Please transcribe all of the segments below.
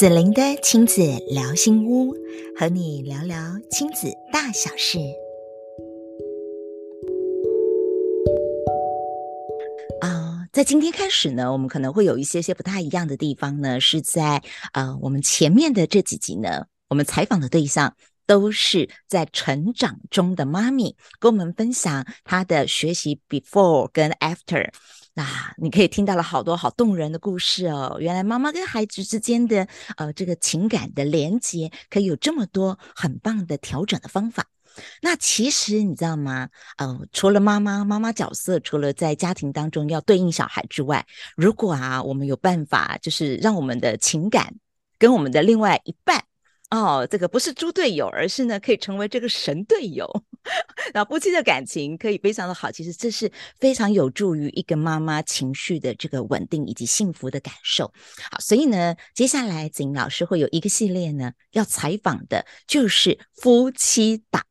子玲的亲子聊心屋，和你聊聊亲子大小事。啊、在今天开始呢，我们可能会有一些些不太一样的地方呢，是在呃，我们前面的这几集呢，我们采访的对象都是在成长中的妈咪，跟我们分享她的学习 before 跟 after。那你可以听到了好多好动人的故事哦。原来妈妈跟孩子之间的呃这个情感的连接，可以有这么多很棒的调整的方法。那其实你知道吗？呃，除了妈妈妈妈角色，除了在家庭当中要对应小孩之外，如果啊我们有办法，就是让我们的情感跟我们的另外一半。哦，这个不是猪队友，而是呢，可以成为这个神队友。那夫妻的感情可以非常的好，其实这是非常有助于一个妈妈情绪的这个稳定以及幸福的感受。好，所以呢，接下来子玲老师会有一个系列呢，要采访的就是夫妻档。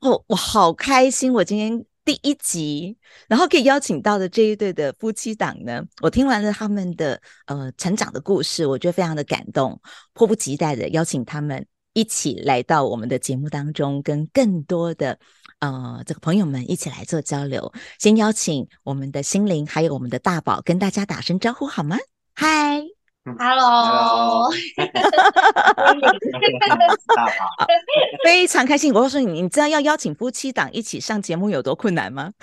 哦，我好开心，我今天。第一集，然后可以邀请到的这一对的夫妻档呢，我听完了他们的呃成长的故事，我觉得非常的感动，迫不及待的邀请他们一起来到我们的节目当中，跟更多的呃这个朋友们一起来做交流。先邀请我们的心灵还有我们的大宝跟大家打声招呼好吗？嗨。Hello，非常开心。我告诉你，你知道要邀请夫妻档一起上节目有多困难吗？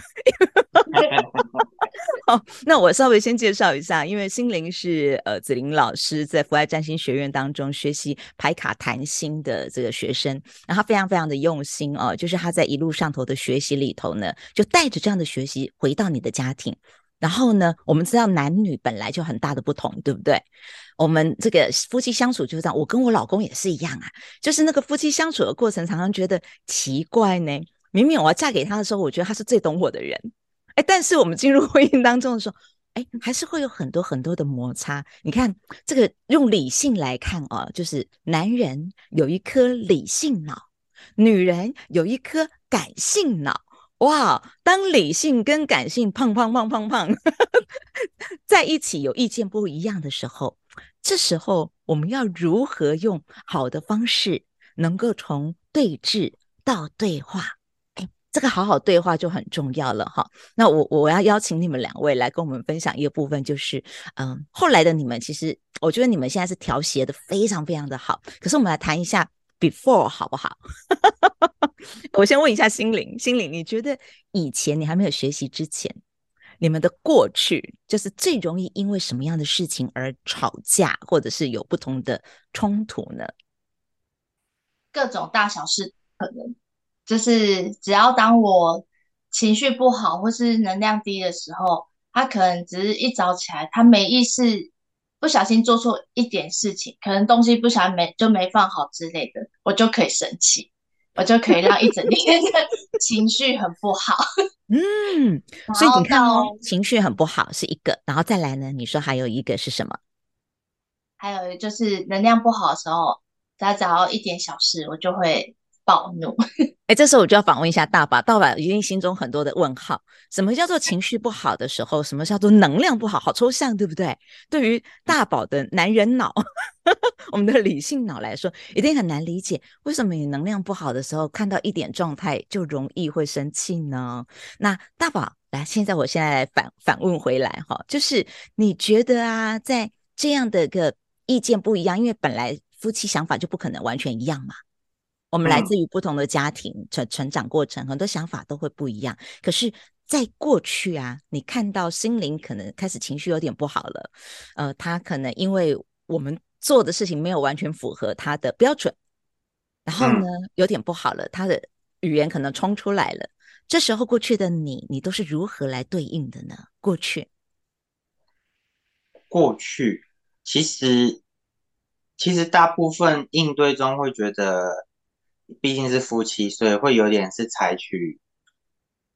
好，那我稍微先介绍一下，因为心灵是呃子玲老师在福爱占星学院当中学习排卡谈心的这个学生，然后他非常非常的用心哦，就是他在一路上头的学习里头呢，就带着这样的学习回到你的家庭。然后呢，我们知道男女本来就很大的不同，对不对？我们这个夫妻相处就是这样，我跟我老公也是一样啊，就是那个夫妻相处的过程，常常觉得奇怪呢。明明我要嫁给他的时候，我觉得他是最懂我的人，哎，但是我们进入婚姻当中的时候，哎，还是会有很多很多的摩擦。你看，这个用理性来看啊，就是男人有一颗理性脑，女人有一颗感性脑。哇，当理性跟感性碰碰碰碰碰在一起有意见不一样的时候，这时候我们要如何用好的方式，能够从对峙到对话？哎，这个好好对话就很重要了哈。那我我要邀请你们两位来跟我们分享一个部分，就是嗯，后来的你们其实我觉得你们现在是调谐的非常非常的好。可是我们来谈一下。Before 好不好？我先问一下心灵，心灵，你觉得以前你还没有学习之前，你们的过去就是最容易因为什么样的事情而吵架，或者是有不同的冲突呢？各种大小事，可能就是只要当我情绪不好或是能量低的时候，他可能只是一早起来，他没意识。不小心做错一点事情，可能东西不小心没就没放好之类的，我就可以生气，我就可以让一整天的 情绪很不好。嗯，所以你看哦，情绪很不好是一个，然后再来呢？你说还有一个是什么？还有就是能量不好的时候，只要一点小事，我就会。暴怒，哎，这时候我就要访问一下大宝，大宝一定心中很多的问号。什么叫做情绪不好的时候？什么叫做能量不好？好抽象，对不对？对于大宝的男人脑，我们的理性脑来说，一定很难理解，为什么你能量不好的时候，看到一点状态就容易会生气呢？那大宝，来，现在我现在来反反问回来哈，就是你觉得啊，在这样的个意见不一样，因为本来夫妻想法就不可能完全一样嘛。我们来自于不同的家庭，成成长过程，很多想法都会不一样。可是，在过去啊，你看到心灵可能开始情绪有点不好了，呃，他可能因为我们做的事情没有完全符合他的标准，然后呢，有点不好了，他的语言可能冲出来了。这时候，过去的你，你都是如何来对应的呢？过去，过去，其实，其实大部分应对中会觉得。毕竟是夫妻，所以会有点是采取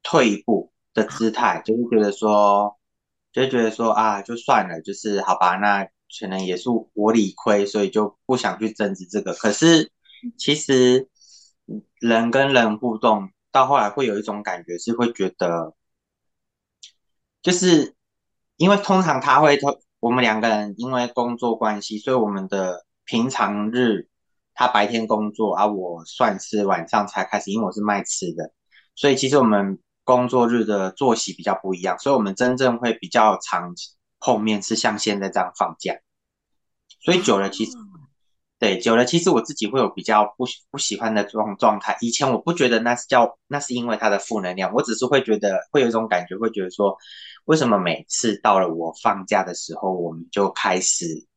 退一步的姿态，就是觉得说，就觉得说啊，就算了，就是好吧，那可能也是我理亏，所以就不想去争执这个。可是其实人跟人互动到后来会有一种感觉，是会觉得，就是因为通常他会，我们两个人因为工作关系，所以我们的平常日他白天工作啊，我算是晚上才开始，因为我是卖吃的，所以其实我们工作日的作息比较不一样，所以我们真正会比较常碰面是像现在这样放假，所以久了其实。对，久了其实我自己会有比较不不喜欢的这种状态。以前我不觉得那是叫，那是因为他的负能量，我只是会觉得会有一种感觉，会觉得说，为什么每次到了我放假的时候，我们就开始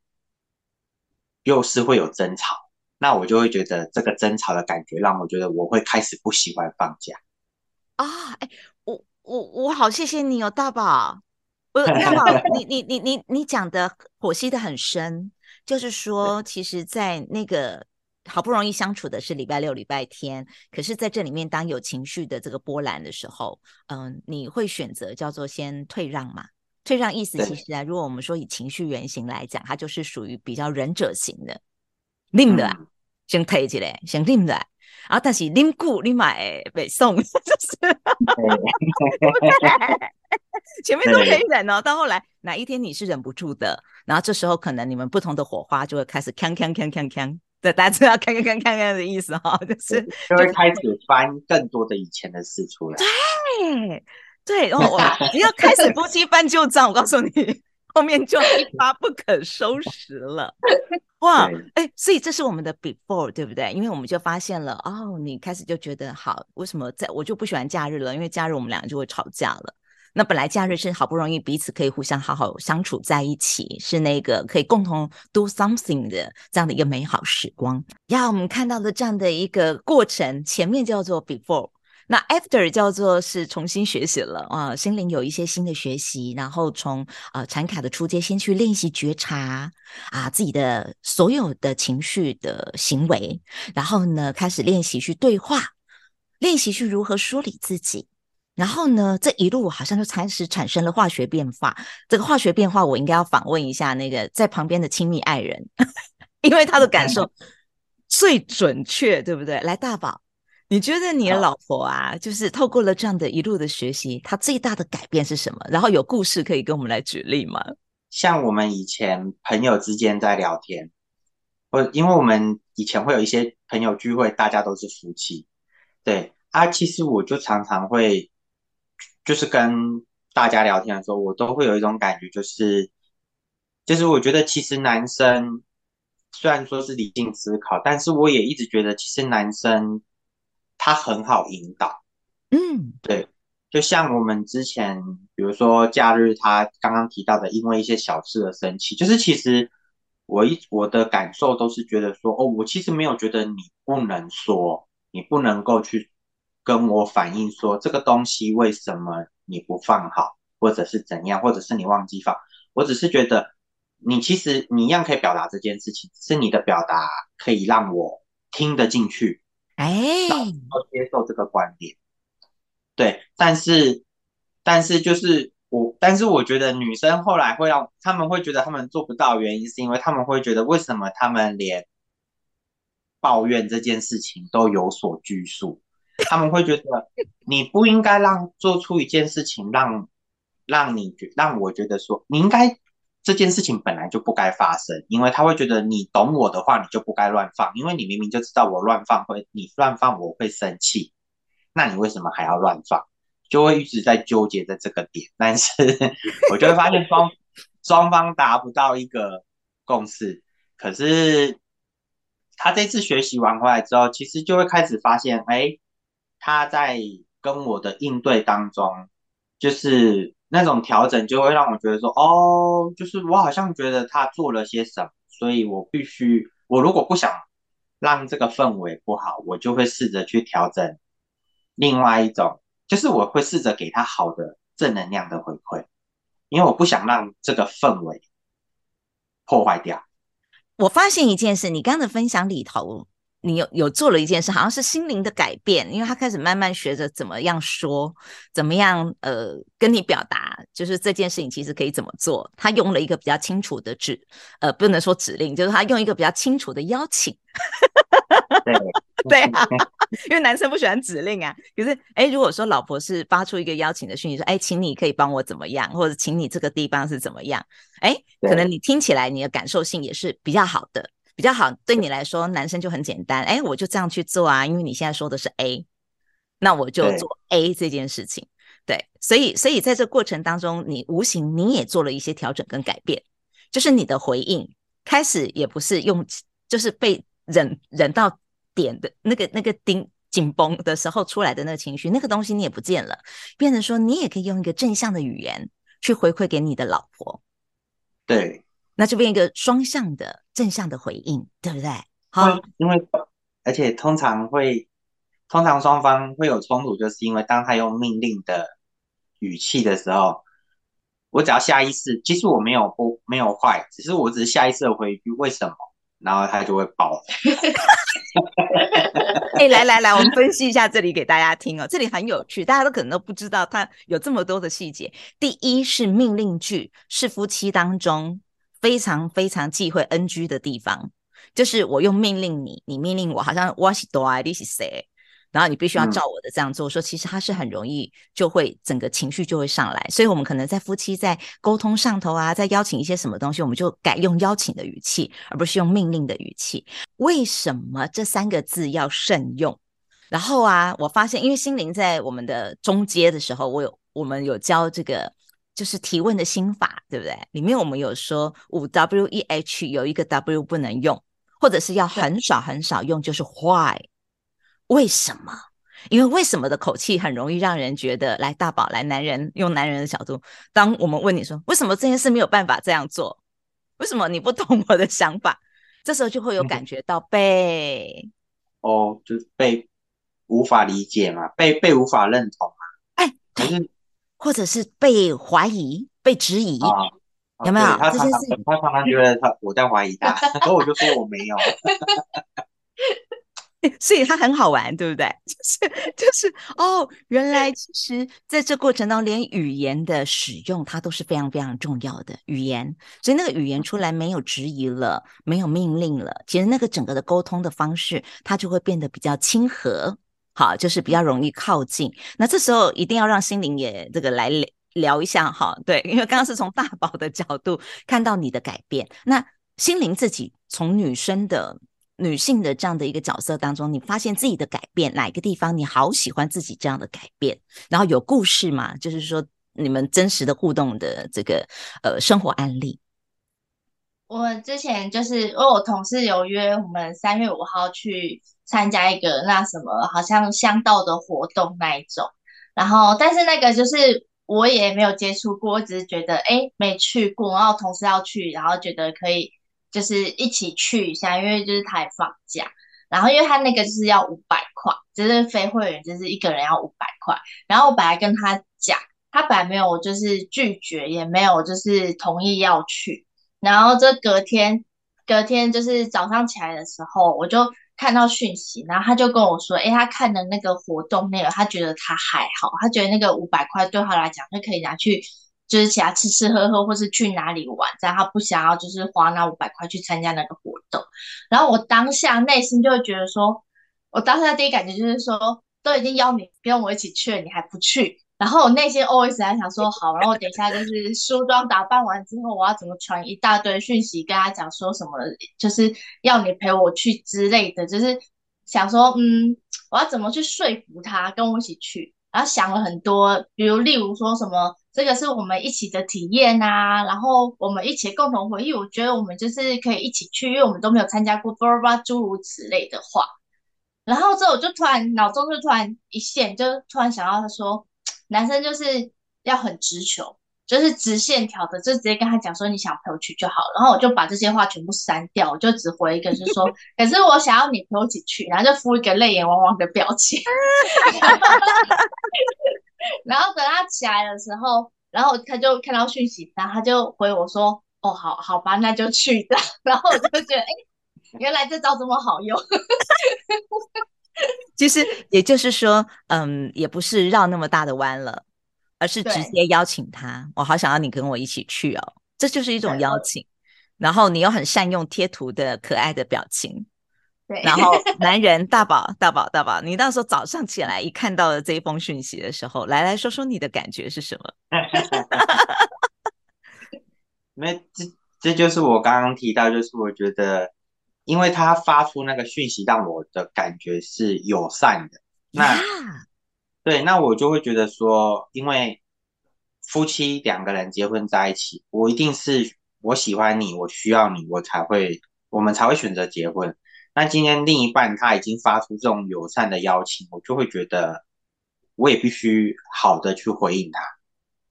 又是会有争吵，那我就会觉得这个争吵的感觉让我觉得我会开始不喜欢放假。啊，哎，我我我好谢谢你哦，大宝，我大宝，你你你你你讲的剖析的很深。就是说，其实，在那个好不容易相处的是礼拜六、礼拜天，可是在这里面，当有情绪的这个波澜的时候，嗯，你会选择叫做先退让嘛？退让意思其实啊，如果我们说以情绪原型来讲，它就是属于比较忍者型的，拎的先退起来，先拎的，然后但是拎固你买北宋，就是。前面都可以忍哦，到后来哪一天你是忍不住的，然后这时候可能你们不同的火花就会开始锵锵锵锵锵，对，大家知道锵锵锵锵锵的意思哈，就是就会开始翻更多的以前的事出来。对对，然后我只要开始夫妻翻旧账，我告诉你，后面就一发不可收拾了。哇，哎，所以这是我们的 before，对不对？因为我们就发现了，哦，你开始就觉得好，为什么在我就不喜欢假日了？因为假日我们两个就会吵架了。那本来假日是好不容易彼此可以互相好好相处在一起，是那个可以共同 do something 的这样的一个美好时光。呀，我们看到的这样的一个过程，前面叫做 before，那 after 叫做是重新学习了啊，心灵有一些新的学习，然后从呃禅卡的初阶先去练习觉察啊自己的所有的情绪的行为，然后呢开始练习去对话，练习去如何梳理自己。然后呢，这一路好像就开始产生了化学变化。这个化学变化，我应该要访问一下那个在旁边的亲密爱人，因为他的感受最准确，对不对？来，大宝，你觉得你的老婆啊，就是透过了这样的一路的学习，她最大的改变是什么？然后有故事可以跟我们来举例吗？像我们以前朋友之间在聊天，或因为我们以前会有一些朋友聚会，大家都是夫妻，对啊，其实我就常常会。就是跟大家聊天的时候，我都会有一种感觉，就是，就是我觉得其实男生虽然说是理性思考，但是我也一直觉得，其实男生他很好引导。嗯，对，就像我们之前，比如说假日他刚刚提到的，因为一些小事而生气，就是其实我一我的感受都是觉得说，哦，我其实没有觉得你不能说，你不能够去。跟我反映说，这个东西为什么你不放好，或者是怎样，或者是你忘记放。我只是觉得你其实你一样可以表达这件事情，是你的表达可以让我听得进去，哎，然后接受这个观点。对，但是但是就是我，但是我觉得女生后来会让他们会觉得他们做不到，原因是因为他们会觉得为什么他们连抱怨这件事情都有所拘束。他们会觉得你不应该让做出一件事情让让你觉让我觉得说你应该这件事情本来就不该发生，因为他会觉得你懂我的话，你就不该乱放，因为你明明就知道我乱放会你乱放我会生气，那你为什么还要乱放？就会一直在纠结在这个点，但是我就会发现双双方达不到一个共识，可是他这次学习完回来之后，其实就会开始发现，哎。他在跟我的应对当中，就是那种调整，就会让我觉得说，哦，就是我好像觉得他做了些什么，所以我必须，我如果不想让这个氛围不好，我就会试着去调整另外一种，就是我会试着给他好的正能量的回馈，因为我不想让这个氛围破坏掉。我发现一件事，你刚刚的分享里头。你有有做了一件事，好像是心灵的改变，因为他开始慢慢学着怎么样说，怎么样呃跟你表达，就是这件事情其实可以怎么做。他用了一个比较清楚的指，呃，不能说指令，就是他用一个比较清楚的邀请。对 对啊，因为男生不喜欢指令啊。可是，哎，如果说老婆是发出一个邀请的讯息，说，哎，请你可以帮我怎么样，或者请你这个地方是怎么样，哎，可能你听起来你的感受性也是比较好的。比较好。对你来说，男生就很简单，哎，我就这样去做啊，因为你现在说的是 A，那我就做 A 这件事情。对，对，所以所以在这过程当中，你无形你也做了一些调整跟改变，就是你的回应开始也不是用，就是被忍忍到点的那个那个钉紧绷的时候出来的那个情绪，那个东西你也不见了，变成说你也可以用一个正向的语言去回馈给你的老婆。对。那就变一个双向的正向的回应，对不对？好，因为而且通常会，通常双方会有冲突，就是因为当他用命令的语气的时候，我只要下意识，其实我没有不没有坏，只是我只是下意识的回一句为什么，然后他就会爆。哎、欸，来来来，我们分析一下这里给大家听哦，这里很有趣，大家都可能都不知道它有这么多的细节。第一是命令句，是夫妻当中。非常非常忌讳 NG 的地方，就是我用命令你，你命令我，好像我是多爱你是谁，然后你必须要照我的这样做。嗯、说其实他是很容易就会整个情绪就会上来，所以我们可能在夫妻在沟通上头啊，在邀请一些什么东西，我们就改用邀请的语气，而不是用命令的语气。为什么这三个字要慎用？然后啊，我发现因为心灵在我们的中阶的时候，我有我们有教这个。就是提问的心法，对不对？里面我们有说五 W E H 有一个 W 不能用，或者是要很少很少用，就是 Why？为什么？因为为什么的口气很容易让人觉得，来大宝，来男人用男人的角度，当我们问你说为什么这件事没有办法这样做，为什么你不懂我的想法，这时候就会有感觉到被哦，就是被无法理解嘛，被被无法认同嘛，哎，可是。或者是被怀疑、被质疑，啊、有没有？他常常他常常觉得他我在怀疑他，然后我就说我没有。所以他很好玩，对不对？就是就是哦，原来其实在这过程当中，连语言的使用，它都是非常非常重要的语言。所以那个语言出来没有质疑了，没有命令了，其实那个整个的沟通的方式，它就会变得比较亲和。好，就是比较容易靠近。那这时候一定要让心灵也这个来聊一下哈。对，因为刚刚是从大宝的角度看到你的改变，那心灵自己从女生的女性的这样的一个角色当中，你发现自己的改变哪一个地方你好喜欢自己这样的改变？然后有故事吗？就是说你们真实的互动的这个呃生活案例。我之前就是因为我同事有约我们三月五号去参加一个那什么好像香道的活动那一种，然后但是那个就是我也没有接触过，我只是觉得诶没去过，然后同事要去，然后觉得可以就是一起去一下，因为就是他也放假，然后因为他那个就是要五百块，就是非会员就是一个人要五百块，然后我本来跟他讲，他本来没有就是拒绝，也没有就是同意要去。然后这隔天，隔天就是早上起来的时候，我就看到讯息，然后他就跟我说，诶，他看的那个活动内容，他觉得他还好，他觉得那个五百块对他来讲，他可以拿去就是其他吃吃喝喝，或是去哪里玩，这样他不想要就是花那五百块去参加那个活动。然后我当下内心就会觉得说，我当下第一感觉就是说，都已经邀你跟我一起去了，你还不去。然后我内心 always 还想说好，然后我等一下就是梳妆打扮完之后，我要怎么传一大堆讯息跟他讲说什么，就是要你陪我去之类的，就是想说嗯，我要怎么去说服他跟我一起去，然后想了很多，比如例如说什么这个是我们一起的体验啊，然后我们一起共同回忆，我觉得我们就是可以一起去，因为我们都没有参加过，巴拉巴拉诸如此类的话，然后之后我就突然脑中就突然一现，就突然想到他说。男生就是要很直球，就是直线条的，就直接跟他讲说你想陪我去就好。然后我就把这些话全部删掉，我就只回一个，就是说，可是我想要你陪我一起去，然后就敷一个泪眼汪汪的表情。然后等他起来的时候，然后他就看到讯息，然后他就回我说，哦，好好吧，那就去的。然后我就觉得，哎，原来这招这么好用。其 实也就是说，嗯，也不是绕那么大的弯了，而是直接邀请他。我好想要你跟我一起去哦，这就是一种邀请。然后你又很善用贴图的可爱的表情。对。然后男人大宝大宝大宝，你到时候早上起来一看到了这一封讯息的时候，来来说说你的感觉是什么？因为这这就是我刚刚提到，就是我觉得。因为他发出那个讯息，让我的感觉是友善的。那.对，那我就会觉得说，因为夫妻两个人结婚在一起，我一定是我喜欢你，我需要你，我才会，我们才会选择结婚。那今天另一半他已经发出这种友善的邀请，我就会觉得，我也必须好的去回应他。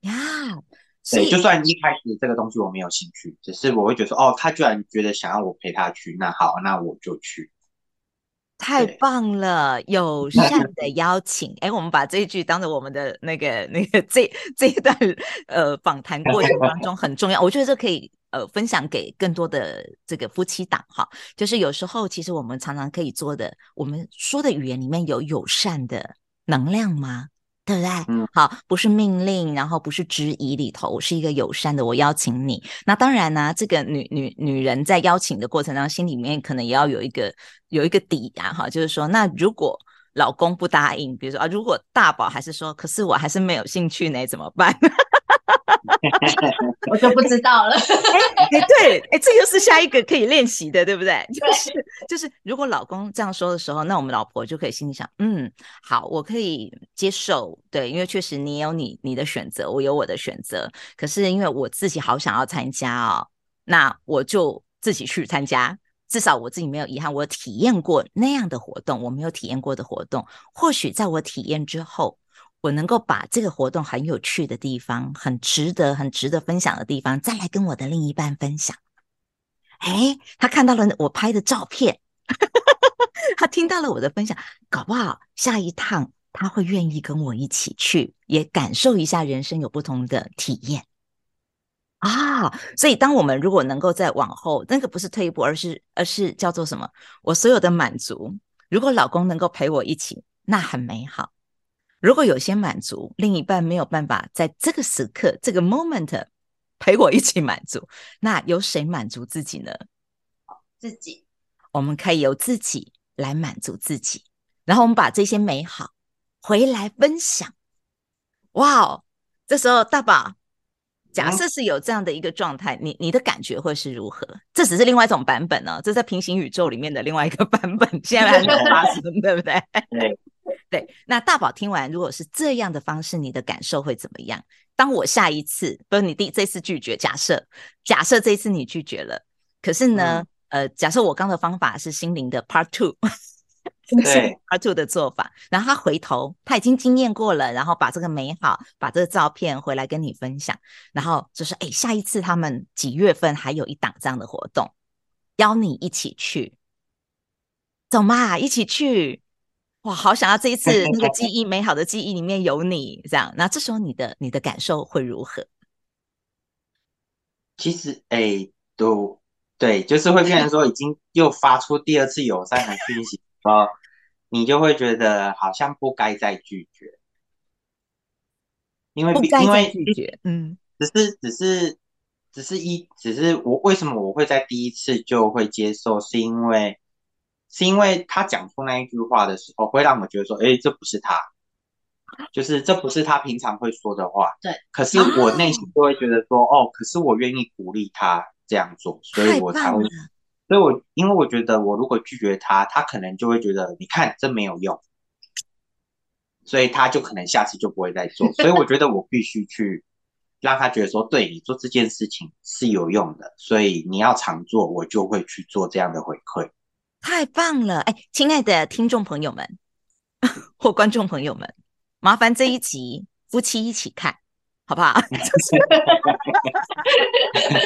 呀。对，就算一开始这个东西我没有兴趣，只是我会觉得说，哦，他居然觉得想要我陪他去，那好，那我就去。太棒了，友 善的邀请。哎，我们把这一句当做我们的那个那个 这这一段呃访谈过程当中很重要。我觉得这可以呃分享给更多的这个夫妻档哈。就是有时候其实我们常常可以做的，我们说的语言里面有友善的能量吗？对不对？嗯，好，不是命令，然后不是质疑里头，是一个友善的。我邀请你，那当然呢、啊，这个女女女人在邀请的过程当中，心里面可能也要有一个有一个底呀，哈，就是说，那如果老公不答应，比如说啊，如果大宝还是说，可是我还是没有兴趣呢，怎么办？我就不知道了。哎，对，哎，这又是下一个可以练习的，对不对？就是就是，如果老公这样说的时候，那我们老婆就可以心里想，嗯，好，我可以接受，对，因为确实你有你你的选择，我有我的选择。可是因为我自己好想要参加哦，那我就自己去参加，至少我自己没有遗憾，我体验过那样的活动，我没有体验过的活动，或许在我体验之后。我能够把这个活动很有趣的地方，很值得、很值得分享的地方，再来跟我的另一半分享。哎，他看到了我拍的照片，他听到了我的分享，搞不好下一趟他会愿意跟我一起去，也感受一下人生有不同的体验啊。所以，当我们如果能够再往后，那个不是退一步，而是而是叫做什么？我所有的满足，如果老公能够陪我一起，那很美好。如果有些满足，另一半没有办法在这个时刻、这个 moment 陪我一起满足，那由谁满足自己呢？自己，我们可以由自己来满足自己，然后我们把这些美好回来分享。哇哦，这时候大宝，假设是有这样的一个状态，嗯、你你的感觉会是如何？这只是另外一种版本呢、哦，这在平行宇宙里面的另外一个版本，现在还没有发生，对不对？对。对，那大宝听完，如果是这样的方式，你的感受会怎么样？当我下一次，不是你第这次拒绝，假设假设这一次你拒绝了，可是呢，嗯、呃，假设我刚的方法是心灵的 Part Two，对 Part Two 的做法，然后他回头，他已经经验过了，然后把这个美好，把这个照片回来跟你分享，然后就是，哎，下一次他们几月份还有一档这样的活动，邀你一起去，走嘛，一起去。哇，好想要这一次 那个记忆美好的记忆里面有你这样，那这时候你的你的感受会如何？其实，哎，都对，就是会变成说已经又发出第二次友善的讯息，说，你就会觉得好像不该再拒绝，因为不该再拒绝，嗯，只是只是只是一只是我为什么我会在第一次就会接受，是因为。是因为他讲出那一句话的时候，会让我觉得说，哎，这不是他，就是这不是他平常会说的话。对。可是我内心就会觉得说，哦，可是我愿意鼓励他这样做，所以我才会。所以我因为我觉得，我如果拒绝他，他可能就会觉得，你看这没有用，所以他就可能下次就不会再做。所以我觉得我必须去让他觉得说，对，你做这件事情是有用的，所以你要常做，我就会去做这样的回馈。太棒了！哎，亲爱的听众朋友们 或观众朋友们，麻烦这一集夫妻一起看，好不好？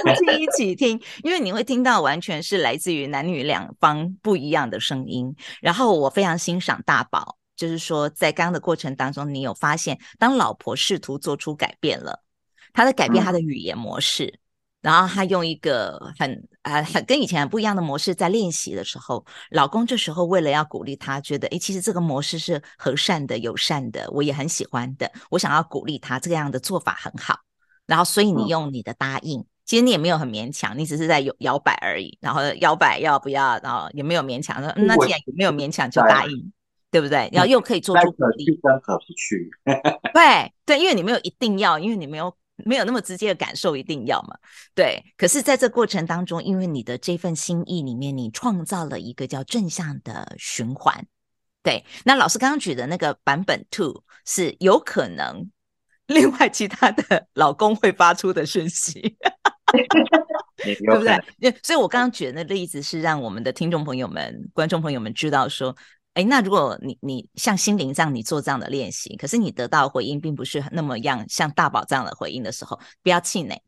夫妻一起听，因为你会听到完全是来自于男女两方不一样的声音。然后我非常欣赏大宝，就是说在刚刚的过程当中，你有发现，当老婆试图做出改变了，他在改变他的语言模式。嗯然后他用一个很啊很跟以前很不一样的模式在练习的时候，老公这时候为了要鼓励他，觉得诶其实这个模式是和善的、友善的，我也很喜欢的，我想要鼓励他这个样的做法很好。然后所以你用你的答应，嗯、其实你也没有很勉强，你只是在摇摇摆而已。然后摇摆要不要？然后也没有勉强说，嗯、那既然也没有勉强，就答应，对，不对？然后又可以做出鼓励，可去跟可不去。对对，因为你没有一定要，因为你没有。没有那么直接的感受，一定要嘛？对。可是，在这过程当中，因为你的这份心意里面，你创造了一个叫正向的循环。对。那老师刚刚举的那个版本 two 是有可能另外其他的老公会发出的讯息，对不对？所以，我刚刚举的那例子是让我们的听众朋友们、观众朋友们知道说。哎，那如果你你像心灵这样，你做这样的练习，可是你得到回应并不是那么样像大宝这样的回应的时候，不要气馁，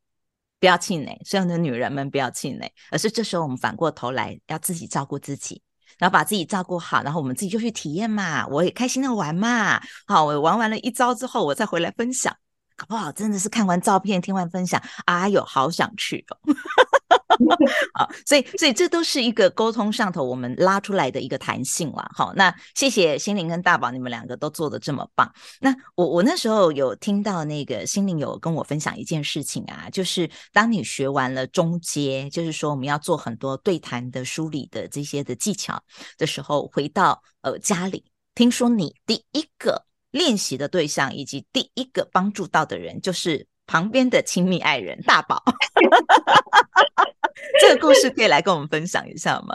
不要气馁，所有的女人们不要气馁，而是这时候我们反过头来要自己照顾自己，然后把自己照顾好，然后我们自己就去体验嘛，我也开心的玩嘛，好，我玩完了一招之后，我再回来分享，搞不好真的是看完照片，听完分享，哎呦，好想去哦。好，所以所以这都是一个沟通上头我们拉出来的一个弹性了。好，那谢谢心灵跟大宝，你们两个都做得这么棒。那我我那时候有听到那个心灵有跟我分享一件事情啊，就是当你学完了中阶，就是说我们要做很多对谈的梳理的这些的技巧的时候，回到呃家里，听说你第一个练习的对象以及第一个帮助到的人，就是旁边的亲密爱人大宝。这个故事可以来跟我们分享一下吗？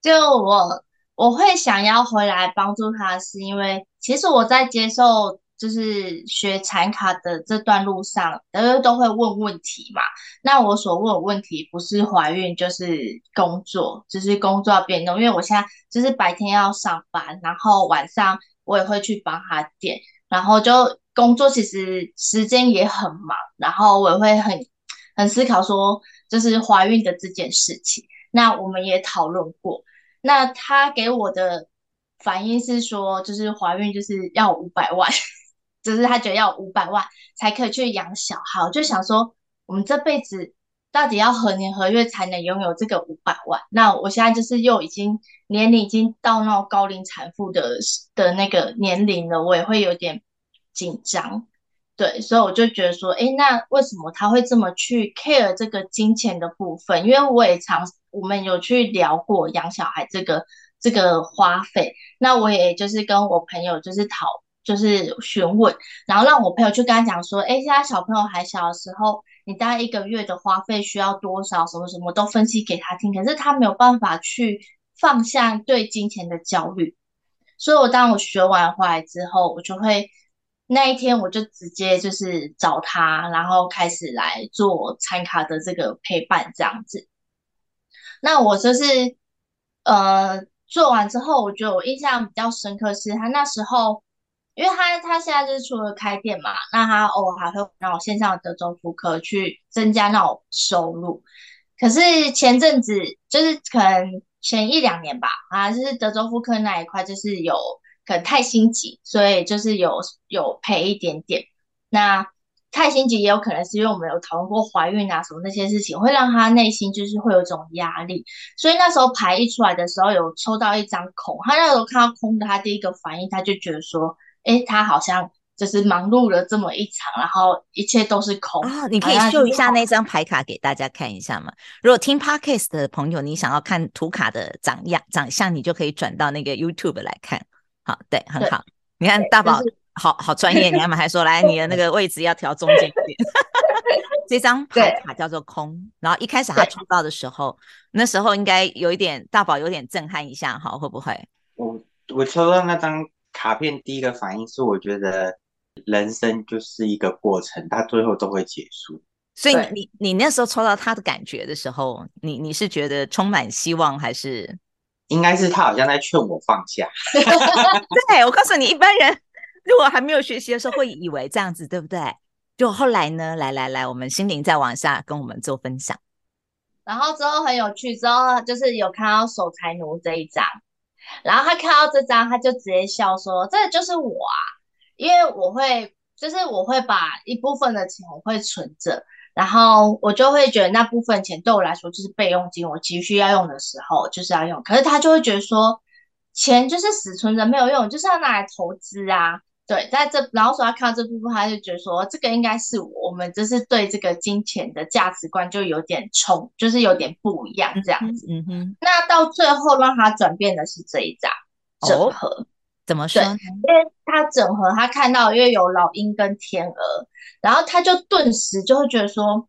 就我我会想要回来帮助他，是因为其实我在接受就是学产卡的这段路上，大家都会问问题嘛。那我所问的问题不是怀孕，就是工作，就是工作要变动。因为我现在就是白天要上班，然后晚上我也会去帮他点，然后就工作其实时间也很忙，然后我也会很很思考说。就是怀孕的这件事情，那我们也讨论过。那他给我的反应是说，就是怀孕就是要五百万，就是他觉得要五百万才可以去养小孩。我就想说，我们这辈子到底要何年何月才能拥有这个五百万？那我现在就是又已经年龄已经到那种高龄产妇的的那个年龄了，我也会有点紧张。对，所以我就觉得说，诶，那为什么他会这么去 care 这个金钱的部分？因为我也常，我们有去聊过养小孩这个这个花费。那我也就是跟我朋友就是讨，就是询问，然后让我朋友去跟他讲说，诶，现在小朋友还小的时候，你大概一个月的花费需要多少？什么什么都分析给他听。可是他没有办法去放下对金钱的焦虑。所以我当我学完回来之后，我就会。那一天我就直接就是找他，然后开始来做餐卡的这个陪伴这样子。那我就是呃做完之后，我觉得我印象比较深刻是他那时候，因为他他现在就是除了开店嘛，那他偶尔还会让我线上的德州扑克去增加那种收入。可是前阵子就是可能前一两年吧，啊，就是德州扑克那一块就是有。可能太心急，所以就是有有赔一点点。那太心急也有可能是因为我们有讨论过怀孕啊什么那些事情，会让他内心就是会有一种压力。所以那时候牌一出来的时候，有抽到一张空。他那时候看到空的，他第一个反应他就觉得说：“哎，他好像就是忙碌了这么一场，然后一切都是空。”啊，你可以秀一下那张牌卡给大家看一下嘛？如果听 Podcast 的朋友，你想要看图卡的长样长相，你就可以转到那个 YouTube 来看。好，对，很好。你看大宝，就是、好好专业。你看嘛，还说来你的那个位置要调中间一点。这张牌卡叫做空，然后一开始他出道的时候，那时候应该有一点大宝有点震撼一下，哈，会不会？我我抽到那张卡片，第一个反应是我觉得人生就是一个过程，它最后都会结束。所以你你那时候抽到他的感觉的时候，你你是觉得充满希望还是？应该是他好像在劝我放下。对，我告诉你，一般人如果还没有学习的时候，会以为这样子，对不对？就后来呢，来来来，我们心灵再往下跟我们做分享。然后之后很有趣，之后就是有看到守财奴这一张，然后他看到这张，他就直接笑说：“这个就是我啊，因为我会，就是我会把一部分的钱我会存着。”然后我就会觉得那部分钱对我来说就是备用金，我急需要用的时候就是要用。可是他就会觉得说，钱就是死存着没有用，就是要拿来投资啊。对，在这然后说他看到这部分，他就觉得说这个应该是我们就是对这个金钱的价值观就有点冲，就是有点不一样这样子。嗯哼。那到最后让他转变的是这一张整合。怎么说？因为他整合，他看到因为有老鹰跟天鹅，然后他就顿时就会觉得说，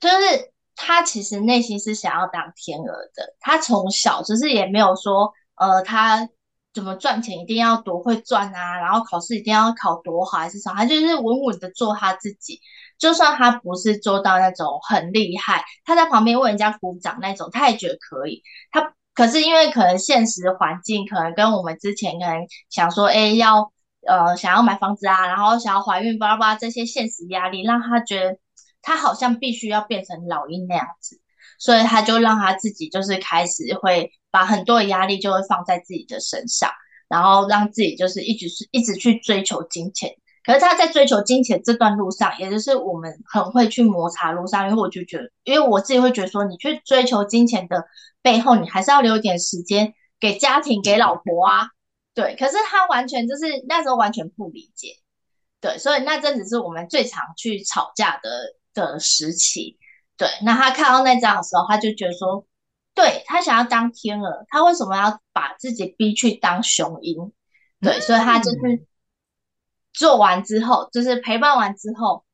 就是他其实内心是想要当天鹅的。他从小就是也没有说，呃，他怎么赚钱一定要多会赚啊，然后考试一定要考多好还是啥，他就是稳稳的做他自己。就算他不是做到那种很厉害，他在旁边为人家鼓掌那种，他也觉得可以。他。可是因为可能现实环境可能跟我们之前可能想说，哎，要呃想要买房子啊，然后想要怀孕，巴拉巴拉这些现实压力，让他觉得他好像必须要变成老鹰那样子，所以他就让他自己就是开始会把很多的压力就会放在自己的身上，然后让自己就是一直是一直去追求金钱。可是他在追求金钱这段路上，也就是我们很会去摩擦路上，因为我就觉得，因为我自己会觉得说，你去追求金钱的背后，你还是要留一点时间给家庭、给老婆啊，对。可是他完全就是那时候完全不理解，对，所以那阵子是我们最常去吵架的的时期，对。那他看到那张的时候，他就觉得说，对，他想要当天鹅，他为什么要把自己逼去当雄鹰？对，所以他就是。做完之后，就是陪伴完之后，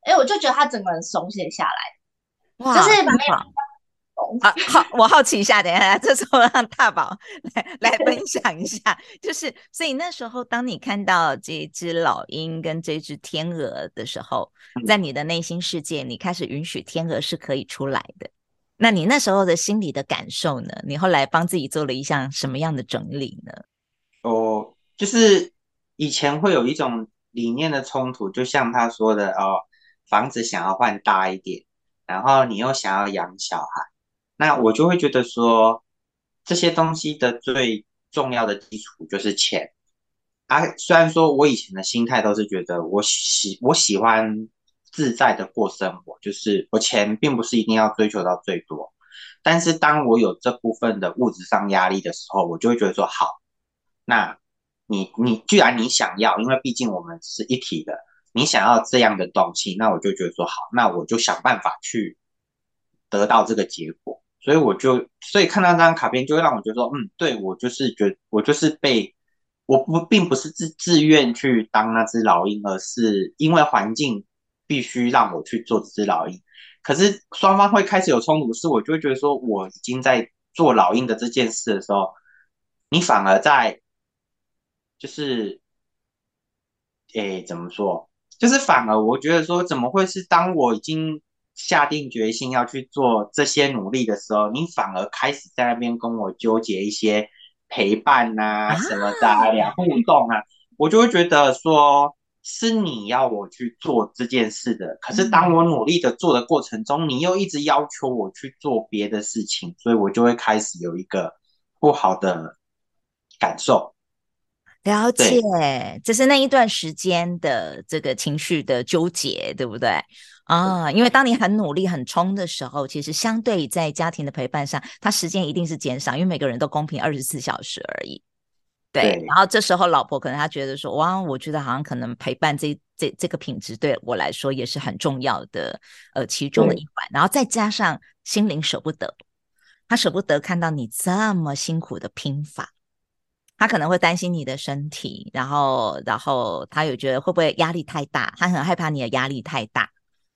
哎，我就觉得他整个人松懈下来，哇，就是没有啊。好，我好奇一下，等一下，这时候让大宝来来分享一下，就是所以那时候，当你看到这只老鹰跟这只天鹅的时候，在你的内心世界，你开始允许天鹅是可以出来的。那你那时候的心理的感受呢？你后来帮自己做了一项什么样的整理呢？哦，就是。以前会有一种理念的冲突，就像他说的哦，房子想要换大一点，然后你又想要养小孩，那我就会觉得说，这些东西的最重要的基础就是钱啊。虽然说我以前的心态都是觉得我喜我喜欢自在的过生活，就是我钱并不是一定要追求到最多，但是当我有这部分的物质上压力的时候，我就会觉得说好，那。你你既然你想要，因为毕竟我们是一体的，你想要这样的东西，那我就觉得说好，那我就想办法去得到这个结果。所以我就所以看到那张卡片，就会让我觉得说，嗯，对，我就是觉我就是被我不并不是自自愿去当那只老鹰，而是因为环境必须让我去做这只老鹰。可是双方会开始有冲突，是我就会觉得说，我已经在做老鹰的这件事的时候，你反而在。就是，诶，怎么说？就是反而我觉得说，怎么会是当我已经下定决心要去做这些努力的时候，你反而开始在那边跟我纠结一些陪伴啊什么的啊，互动啊，我就会觉得说，是你要我去做这件事的。可是当我努力的做的过程中，你又一直要求我去做别的事情，所以我就会开始有一个不好的感受。了解，这是那一段时间的这个情绪的纠结，对不对？啊，因为当你很努力、很冲的时候，其实相对在家庭的陪伴上，他时间一定是减少，因为每个人都公平二十四小时而已。对，对，然后这时候老婆可能她觉得说，哇，我觉得好像可能陪伴这这这个品质对我来说也是很重要的，呃，其中的一环。然后再加上心灵舍不得，他舍不得看到你这么辛苦的拼法。他可能会担心你的身体，然后，然后他有觉得会不会压力太大？他很害怕你的压力太大。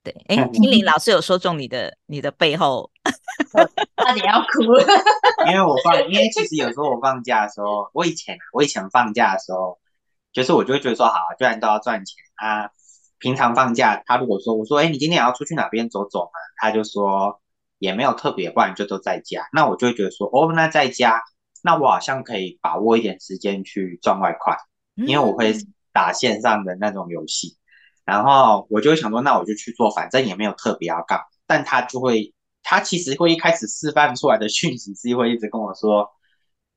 对，哎，听林老师有说中你的你的背后，差点要哭了。因为我放，因为其实有时候我放假的时候，我以前我以前放假的时候，就是我就会觉得说，好，既然都要赚钱啊，平常放假，他如果说我说，哎，你今天也要出去哪边走走嘛？他就说也没有特别，不然就都在家。那我就会觉得说，哦，那在家。那我好像可以把握一点时间去赚外快，因为我会打线上的那种游戏，然后我就想说，那我就去做，反正也没有特别要干。但他就会，他其实会一开始示范出来的讯息是会一直跟我说，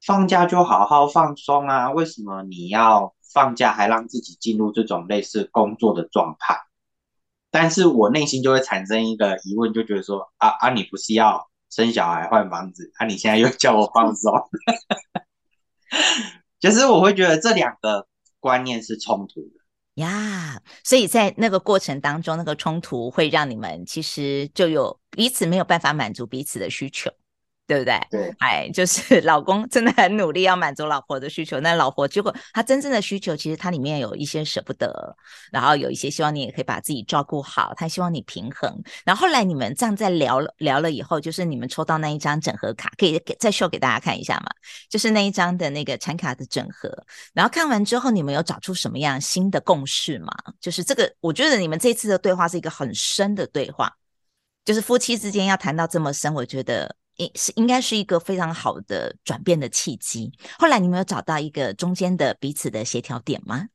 放假就好好放松啊，为什么你要放假还让自己进入这种类似工作的状态？但是我内心就会产生一个疑问，就觉得说，啊啊，你不是要？生小孩换房子，啊！你现在又叫我放松，就是我会觉得这两个观念是冲突的呀。所以在那个过程当中，那个冲突会让你们其实就有彼此没有办法满足彼此的需求，对不对？对，哎，就是老公真的很努力要满足老婆的需求，那老婆结果她真正的需求，其实他里面有一些舍不得，然后有一些希望你也可以把自己照顾好，她希望你平衡。然后后来你们这样在聊聊了以后，就是你们抽到那一张整合卡，可以给再秀给大家看一下嘛？就是那一张的那个产卡的整合。然后看完之后，你们有找出什么样新的共识吗？就是这个，我觉得你们这次的对话是一个很深的对话，就是夫妻之间要谈到这么深，我觉得。应是应该是一个非常好的转变的契机。后来你们有找到一个中间的彼此的协调点吗？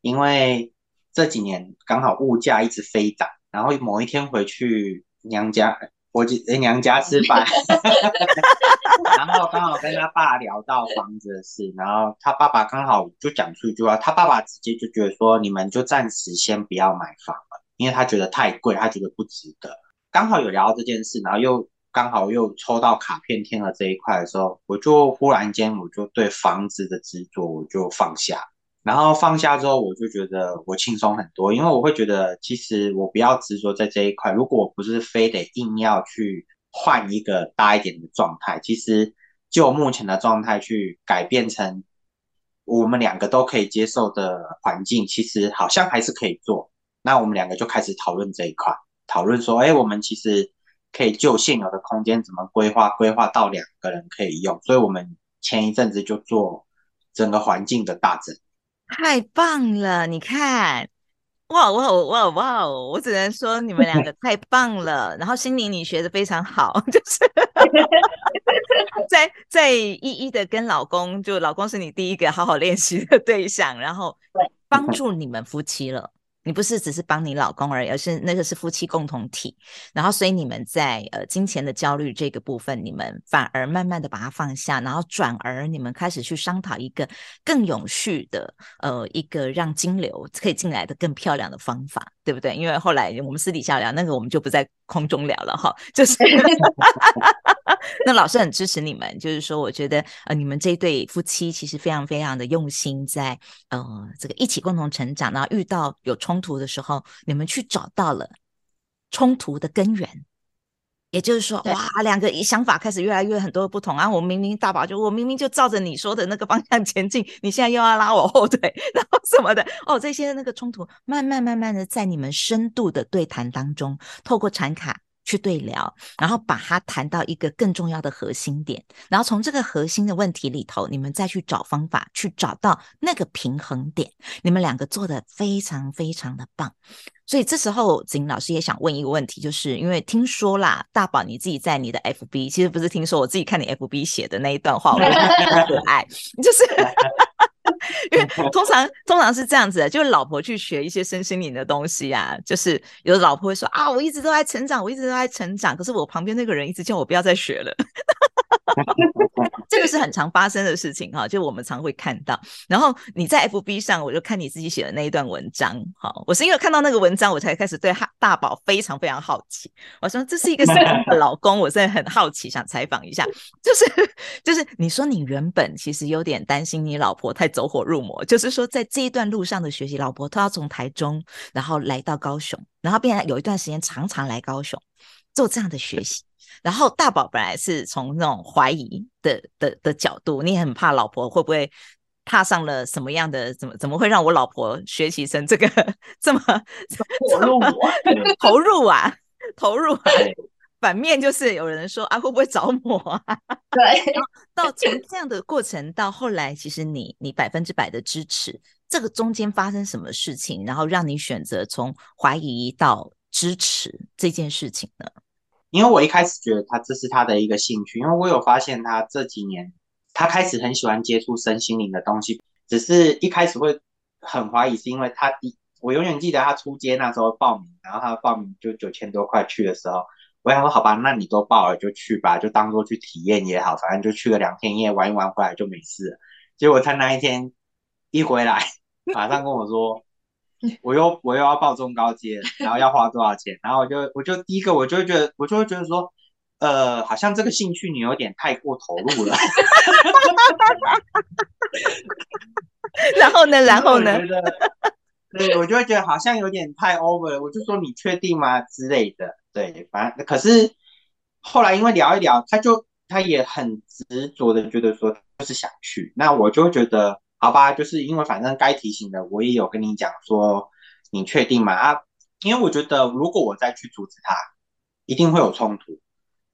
因为这几年刚好物价一直飞涨，然后某一天回去娘家，我就娘家吃饭，然后刚好跟他爸聊到房子的事，然后他爸爸刚好就讲出一句话，他爸爸直接就觉得说，你们就暂时先不要买房了，因为他觉得太贵，他觉得不值得。刚好有聊到这件事，然后又。刚好又抽到卡片天鹅这一块的时候，我就忽然间我就对房子的执着我就放下，然后放下之后我就觉得我轻松很多，因为我会觉得其实我不要执着在这一块，如果我不是非得硬要去换一个大一点的状态，其实就目前的状态去改变成我们两个都可以接受的环境，其实好像还是可以做。那我们两个就开始讨论这一块，讨论说，哎，我们其实。可以就现有的空间怎么规划，规划到两个人可以用，所以我们前一阵子就做整个环境的大整。太棒了！你看，哇哇哇哇！我只能说你们两个太棒了。然后心灵你学的非常好，就是在 在一一的跟老公，就老公是你第一个好好练习的对象，然后帮助你们夫妻了。你不是只是帮你老公而已，而是那个是夫妻共同体。然后，所以你们在呃金钱的焦虑这个部分，你们反而慢慢的把它放下，然后转而你们开始去商讨一个更永续的呃一个让金流可以进来的更漂亮的方法，对不对？因为后来我们私底下聊那个，我们就不在空中聊了哈。就是 那老师很支持你们，就是说我觉得呃你们这一对夫妻其实非常非常的用心在，在呃这个一起共同成长，然后遇到有冲突的时候，你们去找到了冲突的根源，也就是说，哇，两个想法开始越来越很多不同啊！我明明大宝就我明明就照着你说的那个方向前进，你现在又要拉我后腿，然后什么的哦，这些那个冲突，慢慢慢慢的在你们深度的对谈当中，透过禅卡。去对聊，然后把它谈到一个更重要的核心点，然后从这个核心的问题里头，你们再去找方法，去找到那个平衡点。你们两个做得非常非常的棒，所以这时候子玲老师也想问一个问题，就是因为听说啦，大宝你自己在你的 FB，其实不是听说，我自己看你 FB 写的那一段话，我觉得很可爱，就是。因为 通常通常是这样子的，就是老婆去学一些身心灵的东西啊，就是有的老婆会说啊，我一直都在成长，我一直都在成长，可是我旁边那个人一直叫我不要再学了。这个是很常发生的事情哈，就我们常会看到。然后你在 FB 上，我就看你自己写的那一段文章，好，我是因为看到那个文章，我才开始对大宝非常非常好奇。我说这是一个什么老公？我真的很好奇，想采访一下。就是就是，你说你原本其实有点担心你老婆太走火入魔，就是说在这一段路上的学习，老婆都要从台中然后来到高雄，然后变成有一段时间常常来高雄做这样的学习。然后大宝本来是从那种怀疑的的的角度，你也很怕老婆会不会踏上了什么样的，怎么怎么会让我老婆学习成这个 这么投入啊，投入啊，投入啊。反面就是有人说啊，会不会着魔啊？对，到从这样的过程到后来，其实你你百分之百的支持，这个中间发生什么事情，然后让你选择从怀疑到支持这件事情呢？因为我一开始觉得他这是他的一个兴趣，因为我有发现他这几年他开始很喜欢接触身心灵的东西，只是一开始会很怀疑，是因为他一我永远记得他初阶那时候报名，然后他报名就九千多块去的时候，我想说好吧，那你都报了就去吧，就当做去体验也好，反正就去个两天一夜玩一玩回来就没事了。结果他那一天一回来，马上跟我说。我又我又要报中高阶，然后要花多少钱？然后我就我就第一个我就会觉得我就会觉得说，呃，好像这个兴趣你有点太过投入了。然后呢？然后呢？对，我就会觉得好像有点太 over 了。我就说你确定吗之类的。对，反正可是后来因为聊一聊，他就他也很执着的觉得说就是想去，那我就觉得好吧，就是因为反正该提醒的我也有跟你讲说，你确定吗？啊，因为我觉得如果我再去阻止他，一定会有冲突。